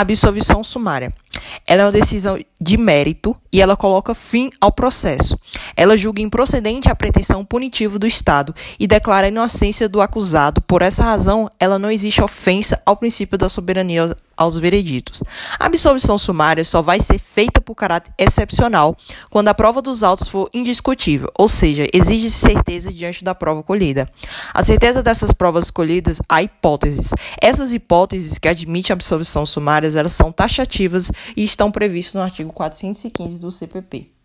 Absolvição sumária. Ela é uma decisão de mérito e ela coloca fim ao processo. Ela julga improcedente a pretensão punitiva do Estado e declara a inocência do acusado. Por essa razão, ela não existe ofensa ao princípio da soberania aos vereditos. A absolvição sumária só vai ser feita por caráter excepcional quando a prova dos autos for indiscutível, ou seja, exige certeza diante da prova colhida. A certeza dessas provas colhidas há hipóteses. Essas hipóteses que admitem a absolvição sumária, elas são taxativas e estão previstas no artigo 415 do CPP.